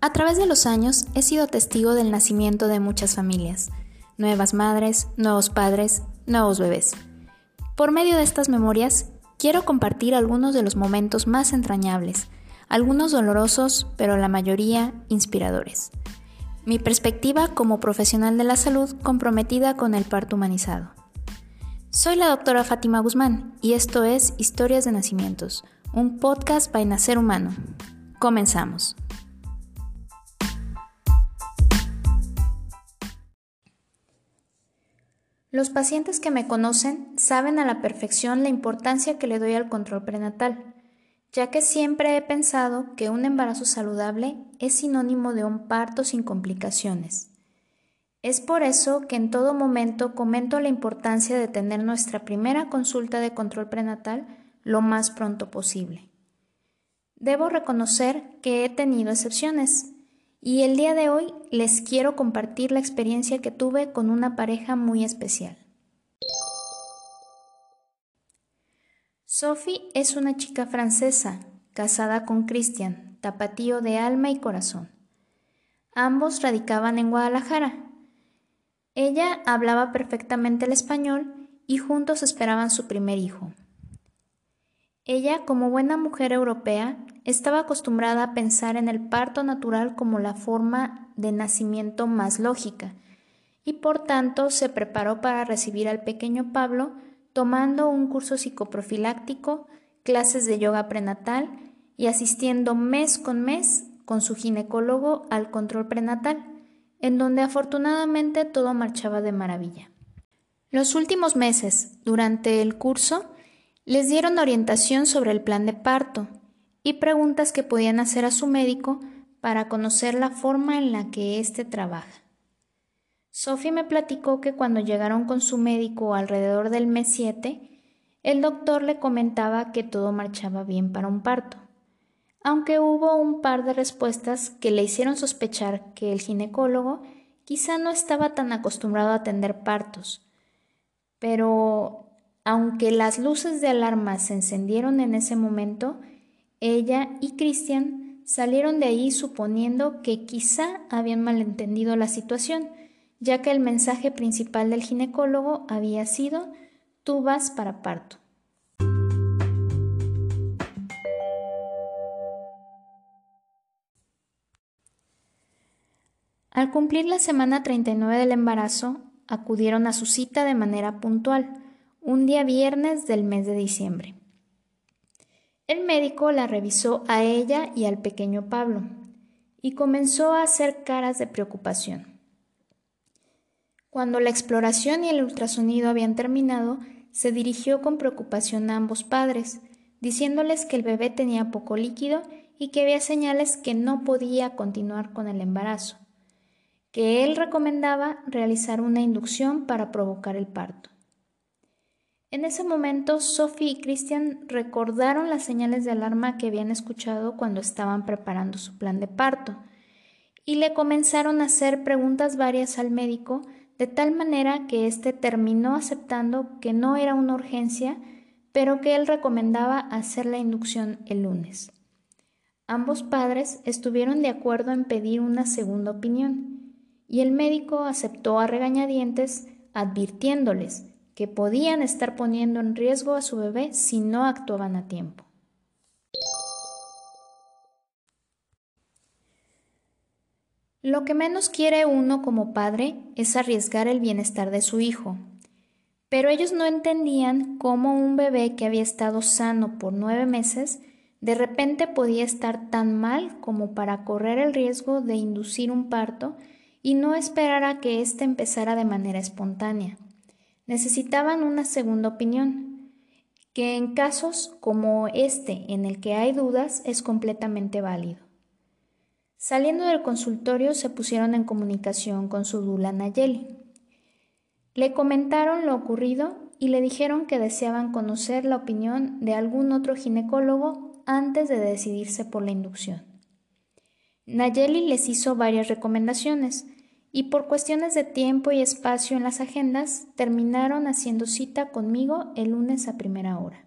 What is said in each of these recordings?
A través de los años he sido testigo del nacimiento de muchas familias, nuevas madres, nuevos padres, nuevos bebés. Por medio de estas memorias, quiero compartir algunos de los momentos más entrañables, algunos dolorosos, pero la mayoría inspiradores. Mi perspectiva como profesional de la salud comprometida con el parto humanizado. Soy la doctora Fátima Guzmán y esto es Historias de Nacimientos, un podcast para Nacer Humano. Comenzamos. Los pacientes que me conocen saben a la perfección la importancia que le doy al control prenatal, ya que siempre he pensado que un embarazo saludable es sinónimo de un parto sin complicaciones. Es por eso que en todo momento comento la importancia de tener nuestra primera consulta de control prenatal lo más pronto posible. Debo reconocer que he tenido excepciones, y el día de hoy les quiero compartir la experiencia que tuve con una pareja muy especial. Sophie es una chica francesa, casada con Christian, tapatío de alma y corazón. Ambos radicaban en Guadalajara. Ella hablaba perfectamente el español y juntos esperaban su primer hijo. Ella, como buena mujer europea, estaba acostumbrada a pensar en el parto natural como la forma de nacimiento más lógica, y por tanto se preparó para recibir al pequeño Pablo tomando un curso psicoprofiláctico, clases de yoga prenatal y asistiendo mes con mes con su ginecólogo al control prenatal, en donde afortunadamente todo marchaba de maravilla. Los últimos meses, durante el curso, les dieron orientación sobre el plan de parto y preguntas que podían hacer a su médico para conocer la forma en la que éste trabaja. Sophie me platicó que cuando llegaron con su médico alrededor del mes 7, el doctor le comentaba que todo marchaba bien para un parto, aunque hubo un par de respuestas que le hicieron sospechar que el ginecólogo quizá no estaba tan acostumbrado a atender partos, pero aunque las luces de alarma se encendieron en ese momento, ella y Christian salieron de ahí suponiendo que quizá habían malentendido la situación, ya que el mensaje principal del ginecólogo había sido tú vas para parto. Al cumplir la semana 39 del embarazo, acudieron a su cita de manera puntual, un día viernes del mes de diciembre. El médico la revisó a ella y al pequeño Pablo y comenzó a hacer caras de preocupación. Cuando la exploración y el ultrasonido habían terminado, se dirigió con preocupación a ambos padres, diciéndoles que el bebé tenía poco líquido y que había señales que no podía continuar con el embarazo, que él recomendaba realizar una inducción para provocar el parto. En ese momento, Sophie y Christian recordaron las señales de alarma que habían escuchado cuando estaban preparando su plan de parto y le comenzaron a hacer preguntas varias al médico de tal manera que éste terminó aceptando que no era una urgencia, pero que él recomendaba hacer la inducción el lunes. Ambos padres estuvieron de acuerdo en pedir una segunda opinión, y el médico aceptó a regañadientes advirtiéndoles que podían estar poniendo en riesgo a su bebé si no actuaban a tiempo. Lo que menos quiere uno como padre es arriesgar el bienestar de su hijo, pero ellos no entendían cómo un bebé que había estado sano por nueve meses de repente podía estar tan mal como para correr el riesgo de inducir un parto y no esperar a que éste empezara de manera espontánea necesitaban una segunda opinión, que en casos como este en el que hay dudas es completamente válido. Saliendo del consultorio se pusieron en comunicación con su dula Nayeli. Le comentaron lo ocurrido y le dijeron que deseaban conocer la opinión de algún otro ginecólogo antes de decidirse por la inducción. Nayeli les hizo varias recomendaciones, y por cuestiones de tiempo y espacio en las agendas terminaron haciendo cita conmigo el lunes a primera hora.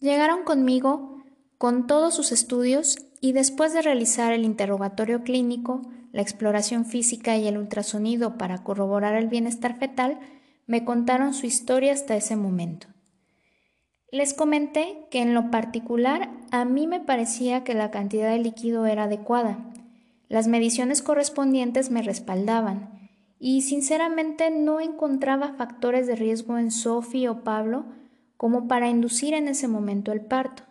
Llegaron conmigo con todos sus estudios y después de realizar el interrogatorio clínico, la exploración física y el ultrasonido para corroborar el bienestar fetal, me contaron su historia hasta ese momento. Les comenté que en lo particular a mí me parecía que la cantidad de líquido era adecuada. Las mediciones correspondientes me respaldaban y sinceramente no encontraba factores de riesgo en Sophie o Pablo como para inducir en ese momento el parto.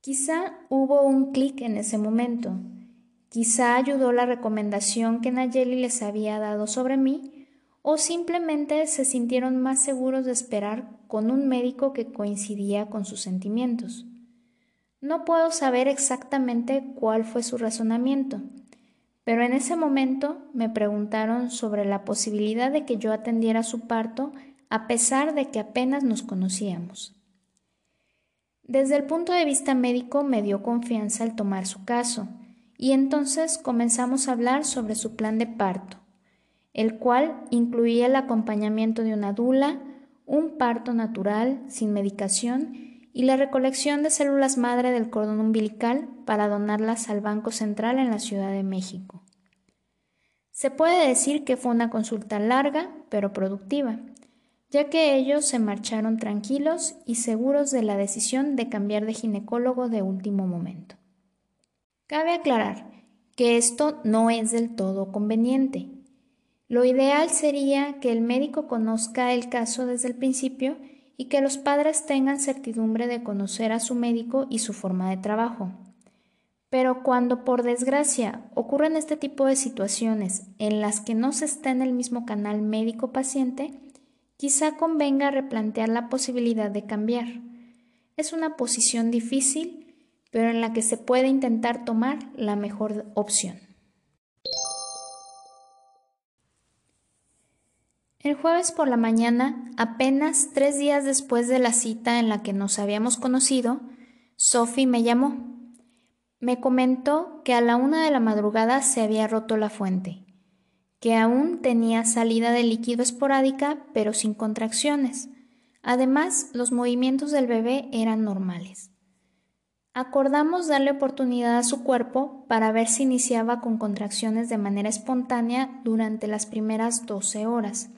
Quizá hubo un clic en ese momento. Quizá ayudó la recomendación que Nayeli les había dado sobre mí o simplemente se sintieron más seguros de esperar con un médico que coincidía con sus sentimientos. No puedo saber exactamente cuál fue su razonamiento, pero en ese momento me preguntaron sobre la posibilidad de que yo atendiera su parto a pesar de que apenas nos conocíamos. Desde el punto de vista médico me dio confianza al tomar su caso, y entonces comenzamos a hablar sobre su plan de parto, el cual incluía el acompañamiento de una dula, un parto natural, sin medicación, y la recolección de células madre del cordón umbilical para donarlas al Banco Central en la Ciudad de México. Se puede decir que fue una consulta larga, pero productiva, ya que ellos se marcharon tranquilos y seguros de la decisión de cambiar de ginecólogo de último momento. Cabe aclarar que esto no es del todo conveniente. Lo ideal sería que el médico conozca el caso desde el principio y que los padres tengan certidumbre de conocer a su médico y su forma de trabajo. Pero cuando por desgracia ocurren este tipo de situaciones en las que no se está en el mismo canal médico-paciente, quizá convenga replantear la posibilidad de cambiar. Es una posición difícil, pero en la que se puede intentar tomar la mejor opción. El jueves por la mañana, apenas tres días después de la cita en la que nos habíamos conocido, Sophie me llamó. Me comentó que a la una de la madrugada se había roto la fuente, que aún tenía salida de líquido esporádica pero sin contracciones. Además, los movimientos del bebé eran normales. Acordamos darle oportunidad a su cuerpo para ver si iniciaba con contracciones de manera espontánea durante las primeras 12 horas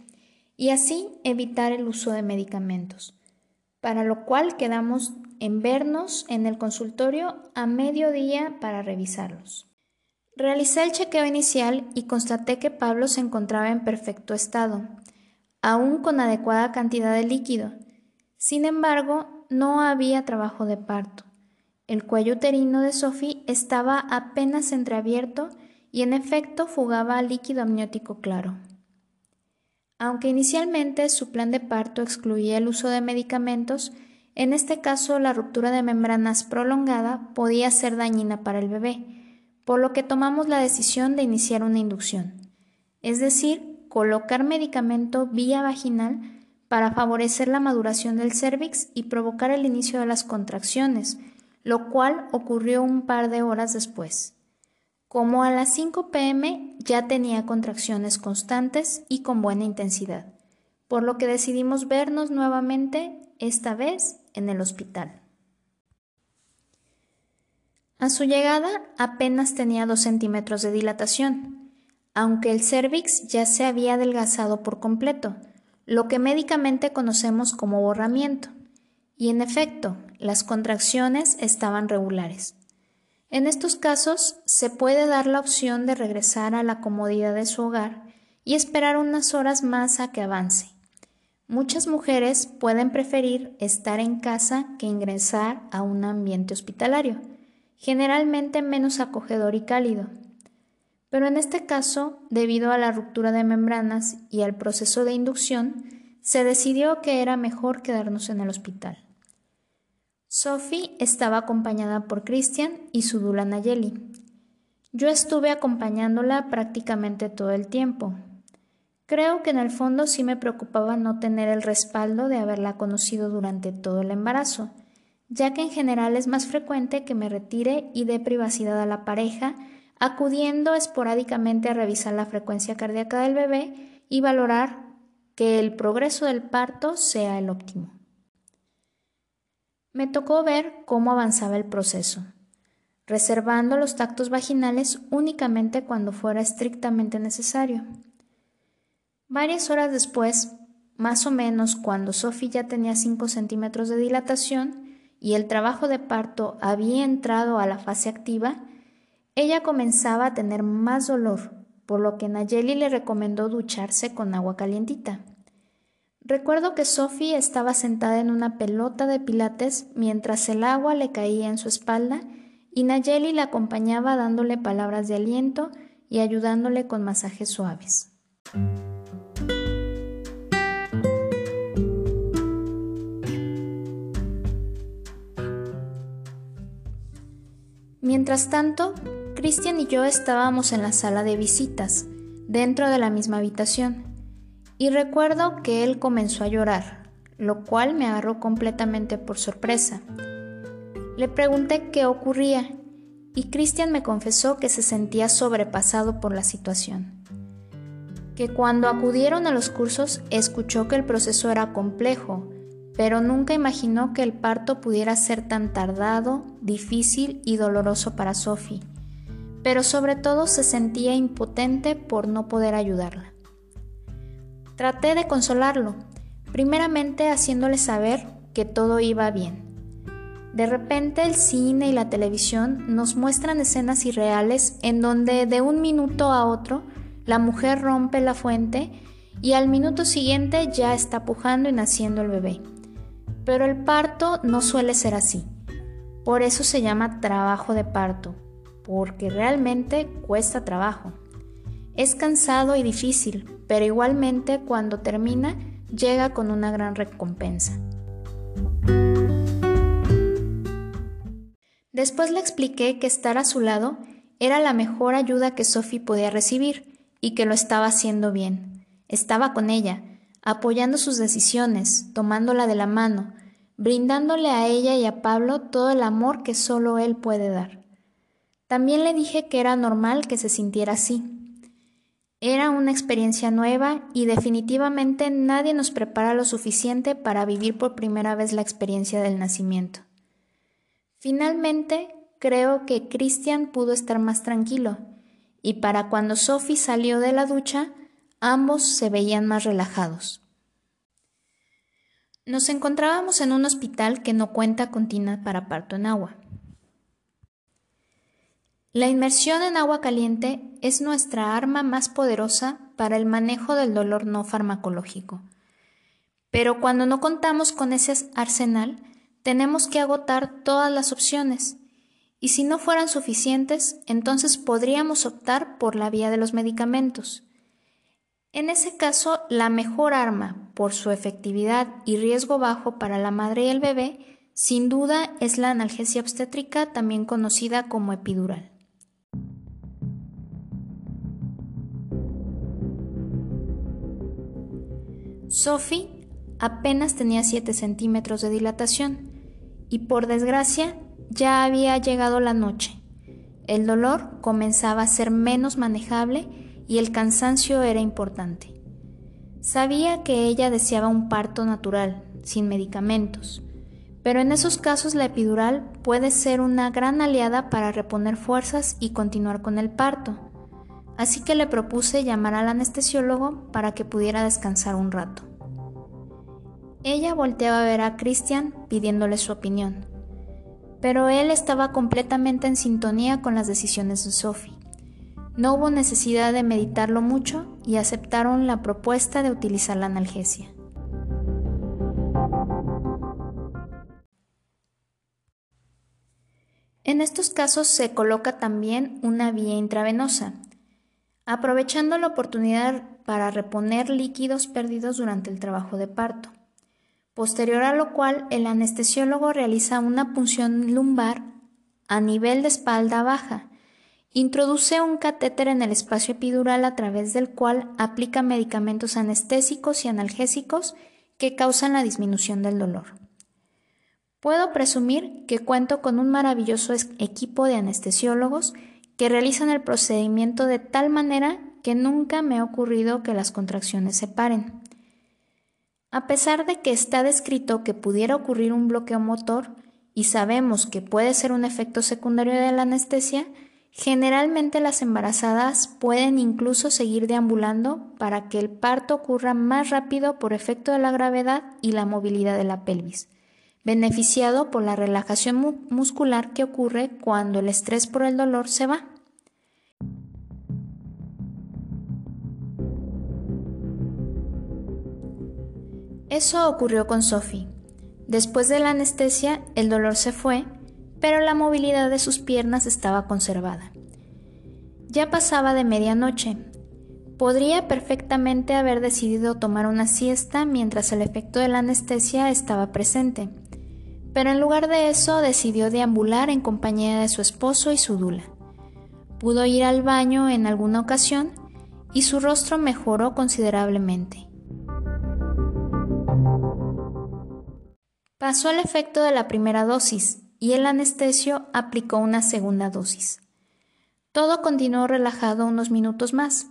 y así evitar el uso de medicamentos, para lo cual quedamos en vernos en el consultorio a mediodía para revisarlos. Realicé el chequeo inicial y constaté que Pablo se encontraba en perfecto estado, aún con adecuada cantidad de líquido. Sin embargo, no había trabajo de parto. El cuello uterino de Sophie estaba apenas entreabierto y en efecto fugaba líquido amniótico claro. Aunque inicialmente su plan de parto excluía el uso de medicamentos, en este caso la ruptura de membranas prolongada podía ser dañina para el bebé, por lo que tomamos la decisión de iniciar una inducción, es decir, colocar medicamento vía vaginal para favorecer la maduración del cérvix y provocar el inicio de las contracciones, lo cual ocurrió un par de horas después. Como a las 5 pm ya tenía contracciones constantes y con buena intensidad, por lo que decidimos vernos nuevamente, esta vez en el hospital. A su llegada apenas tenía 2 centímetros de dilatación, aunque el cérvix ya se había adelgazado por completo, lo que médicamente conocemos como borramiento, y en efecto, las contracciones estaban regulares. En estos casos se puede dar la opción de regresar a la comodidad de su hogar y esperar unas horas más a que avance. Muchas mujeres pueden preferir estar en casa que ingresar a un ambiente hospitalario, generalmente menos acogedor y cálido. Pero en este caso, debido a la ruptura de membranas y al proceso de inducción, se decidió que era mejor quedarnos en el hospital. Sophie estaba acompañada por Christian y su dula Nayeli. Yo estuve acompañándola prácticamente todo el tiempo. Creo que en el fondo sí me preocupaba no tener el respaldo de haberla conocido durante todo el embarazo, ya que en general es más frecuente que me retire y dé privacidad a la pareja, acudiendo esporádicamente a revisar la frecuencia cardíaca del bebé y valorar que el progreso del parto sea el óptimo. Me tocó ver cómo avanzaba el proceso, reservando los tactos vaginales únicamente cuando fuera estrictamente necesario. Varias horas después, más o menos cuando Sophie ya tenía 5 centímetros de dilatación y el trabajo de parto había entrado a la fase activa, ella comenzaba a tener más dolor, por lo que Nayeli le recomendó ducharse con agua calientita. Recuerdo que Sophie estaba sentada en una pelota de pilates mientras el agua le caía en su espalda y Nayeli la acompañaba dándole palabras de aliento y ayudándole con masajes suaves. Mientras tanto, Christian y yo estábamos en la sala de visitas, dentro de la misma habitación, y recuerdo que él comenzó a llorar, lo cual me agarró completamente por sorpresa. Le pregunté qué ocurría y Christian me confesó que se sentía sobrepasado por la situación. Que cuando acudieron a los cursos escuchó que el proceso era complejo, pero nunca imaginó que el parto pudiera ser tan tardado, difícil y doloroso para Sophie, pero sobre todo se sentía impotente por no poder ayudarla. Traté de consolarlo, primeramente haciéndole saber que todo iba bien. De repente el cine y la televisión nos muestran escenas irreales en donde de un minuto a otro la mujer rompe la fuente y al minuto siguiente ya está pujando y naciendo el bebé. Pero el parto no suele ser así. Por eso se llama trabajo de parto, porque realmente cuesta trabajo. Es cansado y difícil, pero igualmente cuando termina llega con una gran recompensa. Después le expliqué que estar a su lado era la mejor ayuda que Sophie podía recibir y que lo estaba haciendo bien. Estaba con ella, apoyando sus decisiones, tomándola de la mano, brindándole a ella y a Pablo todo el amor que solo él puede dar. También le dije que era normal que se sintiera así. Era una experiencia nueva y definitivamente nadie nos prepara lo suficiente para vivir por primera vez la experiencia del nacimiento. Finalmente, creo que Christian pudo estar más tranquilo, y para cuando Sophie salió de la ducha, ambos se veían más relajados. Nos encontrábamos en un hospital que no cuenta con tina para parto en agua. La inmersión en agua caliente es nuestra arma más poderosa para el manejo del dolor no farmacológico. Pero cuando no contamos con ese arsenal, tenemos que agotar todas las opciones, y si no fueran suficientes, entonces podríamos optar por la vía de los medicamentos. En ese caso, la mejor arma, por su efectividad y riesgo bajo para la madre y el bebé, sin duda es la analgesia obstétrica, también conocida como epidural. Sophie apenas tenía 7 centímetros de dilatación y por desgracia ya había llegado la noche. El dolor comenzaba a ser menos manejable y el cansancio era importante. Sabía que ella deseaba un parto natural, sin medicamentos, pero en esos casos la epidural puede ser una gran aliada para reponer fuerzas y continuar con el parto. Así que le propuse llamar al anestesiólogo para que pudiera descansar un rato. Ella volteaba a ver a Christian pidiéndole su opinión, pero él estaba completamente en sintonía con las decisiones de Sophie. No hubo necesidad de meditarlo mucho y aceptaron la propuesta de utilizar la analgesia. En estos casos se coloca también una vía intravenosa, aprovechando la oportunidad para reponer líquidos perdidos durante el trabajo de parto. Posterior a lo cual, el anestesiólogo realiza una punción lumbar a nivel de espalda baja, Introduce un catéter en el espacio epidural a través del cual aplica medicamentos anestésicos y analgésicos que causan la disminución del dolor. Puedo presumir que cuento con un maravilloso equipo de anestesiólogos que realizan el procedimiento de tal manera que nunca me ha ocurrido que las contracciones se paren. A pesar de que está descrito que pudiera ocurrir un bloqueo motor, y sabemos que puede ser un efecto secundario de la anestesia, generalmente las embarazadas pueden incluso seguir deambulando para que el parto ocurra más rápido por efecto de la gravedad y la movilidad de la pelvis, beneficiado por la relajación muscular que ocurre cuando el estrés por el dolor se va. Eso ocurrió con Sophie. Después de la anestesia, el dolor se fue, pero la movilidad de sus piernas estaba conservada. Ya pasaba de medianoche. Podría perfectamente haber decidido tomar una siesta mientras el efecto de la anestesia estaba presente, pero en lugar de eso decidió deambular en compañía de su esposo y su dula. Pudo ir al baño en alguna ocasión y su rostro mejoró considerablemente. Pasó el efecto de la primera dosis y el anestesio aplicó una segunda dosis. Todo continuó relajado unos minutos más,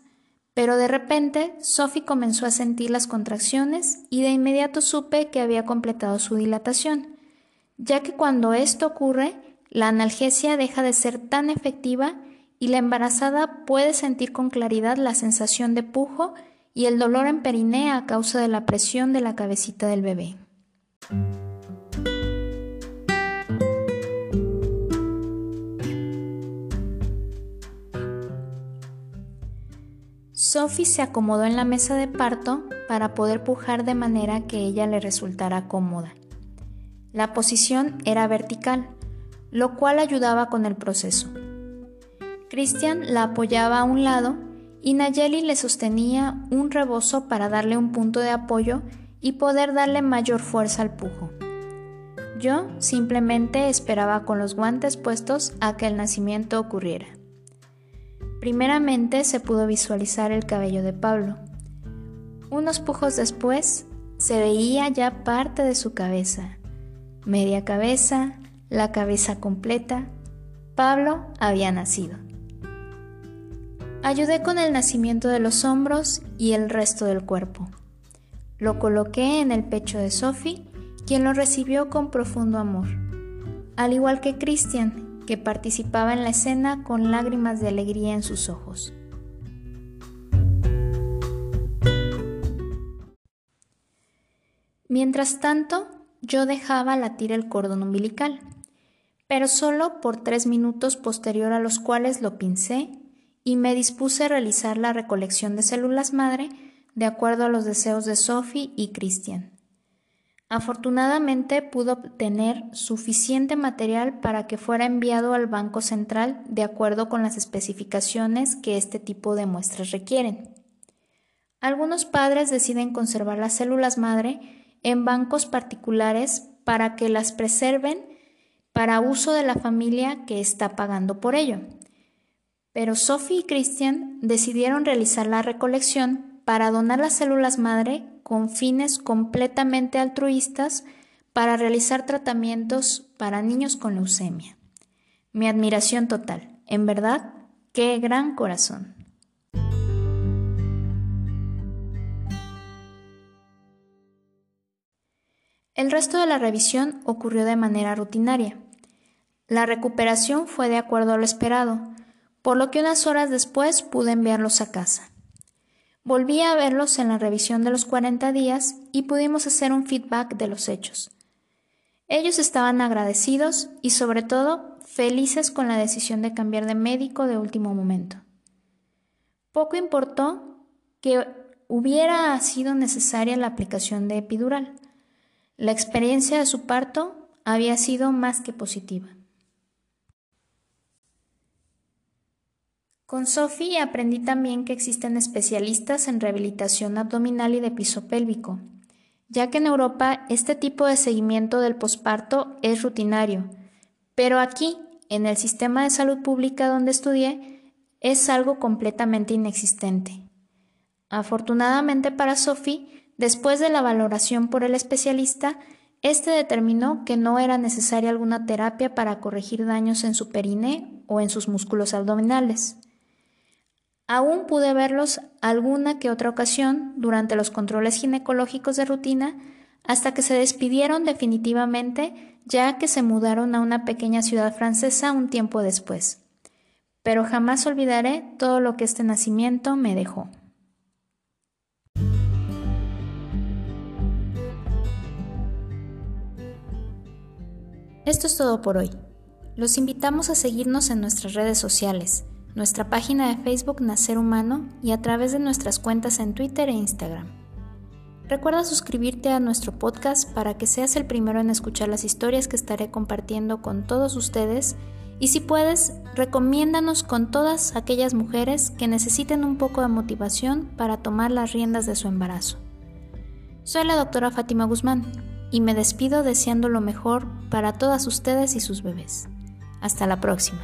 pero de repente Sophie comenzó a sentir las contracciones y de inmediato supe que había completado su dilatación, ya que cuando esto ocurre, la analgesia deja de ser tan efectiva y la embarazada puede sentir con claridad la sensación de pujo y el dolor en perinea a causa de la presión de la cabecita del bebé. Sophie se acomodó en la mesa de parto para poder pujar de manera que ella le resultara cómoda. La posición era vertical, lo cual ayudaba con el proceso. Christian la apoyaba a un lado y Nayeli le sostenía un rebozo para darle un punto de apoyo y poder darle mayor fuerza al pujo. Yo simplemente esperaba con los guantes puestos a que el nacimiento ocurriera. Primeramente se pudo visualizar el cabello de Pablo. Unos pujos después se veía ya parte de su cabeza, media cabeza, la cabeza completa. Pablo había nacido. Ayudé con el nacimiento de los hombros y el resto del cuerpo. Lo coloqué en el pecho de Sophie, quien lo recibió con profundo amor, al igual que Christian, que participaba en la escena con lágrimas de alegría en sus ojos. Mientras tanto, yo dejaba latir el cordón umbilical, pero solo por tres minutos posterior a los cuales lo pincé y me dispuse a realizar la recolección de células madre de acuerdo a los deseos de Sophie y Christian. Afortunadamente pudo obtener suficiente material para que fuera enviado al Banco Central de acuerdo con las especificaciones que este tipo de muestras requieren. Algunos padres deciden conservar las células madre en bancos particulares para que las preserven para uso de la familia que está pagando por ello. Pero Sophie y Christian decidieron realizar la recolección para donar las células madre con fines completamente altruistas para realizar tratamientos para niños con leucemia. Mi admiración total. En verdad, qué gran corazón. El resto de la revisión ocurrió de manera rutinaria. La recuperación fue de acuerdo a lo esperado, por lo que unas horas después pude enviarlos a casa. Volví a verlos en la revisión de los 40 días y pudimos hacer un feedback de los hechos. Ellos estaban agradecidos y sobre todo felices con la decisión de cambiar de médico de último momento. Poco importó que hubiera sido necesaria la aplicación de epidural. La experiencia de su parto había sido más que positiva. Con Sophie aprendí también que existen especialistas en rehabilitación abdominal y de piso pélvico, ya que en Europa este tipo de seguimiento del posparto es rutinario, pero aquí, en el sistema de salud pública donde estudié, es algo completamente inexistente. Afortunadamente para Sophie, después de la valoración por el especialista, este determinó que no era necesaria alguna terapia para corregir daños en su periné o en sus músculos abdominales. Aún pude verlos alguna que otra ocasión durante los controles ginecológicos de rutina hasta que se despidieron definitivamente ya que se mudaron a una pequeña ciudad francesa un tiempo después. Pero jamás olvidaré todo lo que este nacimiento me dejó. Esto es todo por hoy. Los invitamos a seguirnos en nuestras redes sociales, nuestra página de Facebook Nacer Humano y a través de nuestras cuentas en Twitter e Instagram. Recuerda suscribirte a nuestro podcast para que seas el primero en escuchar las historias que estaré compartiendo con todos ustedes y si puedes, recomiéndanos con todas aquellas mujeres que necesiten un poco de motivación para tomar las riendas de su embarazo. Soy la doctora Fátima Guzmán y me despido deseando lo mejor para todas ustedes y sus bebés. Hasta la próxima.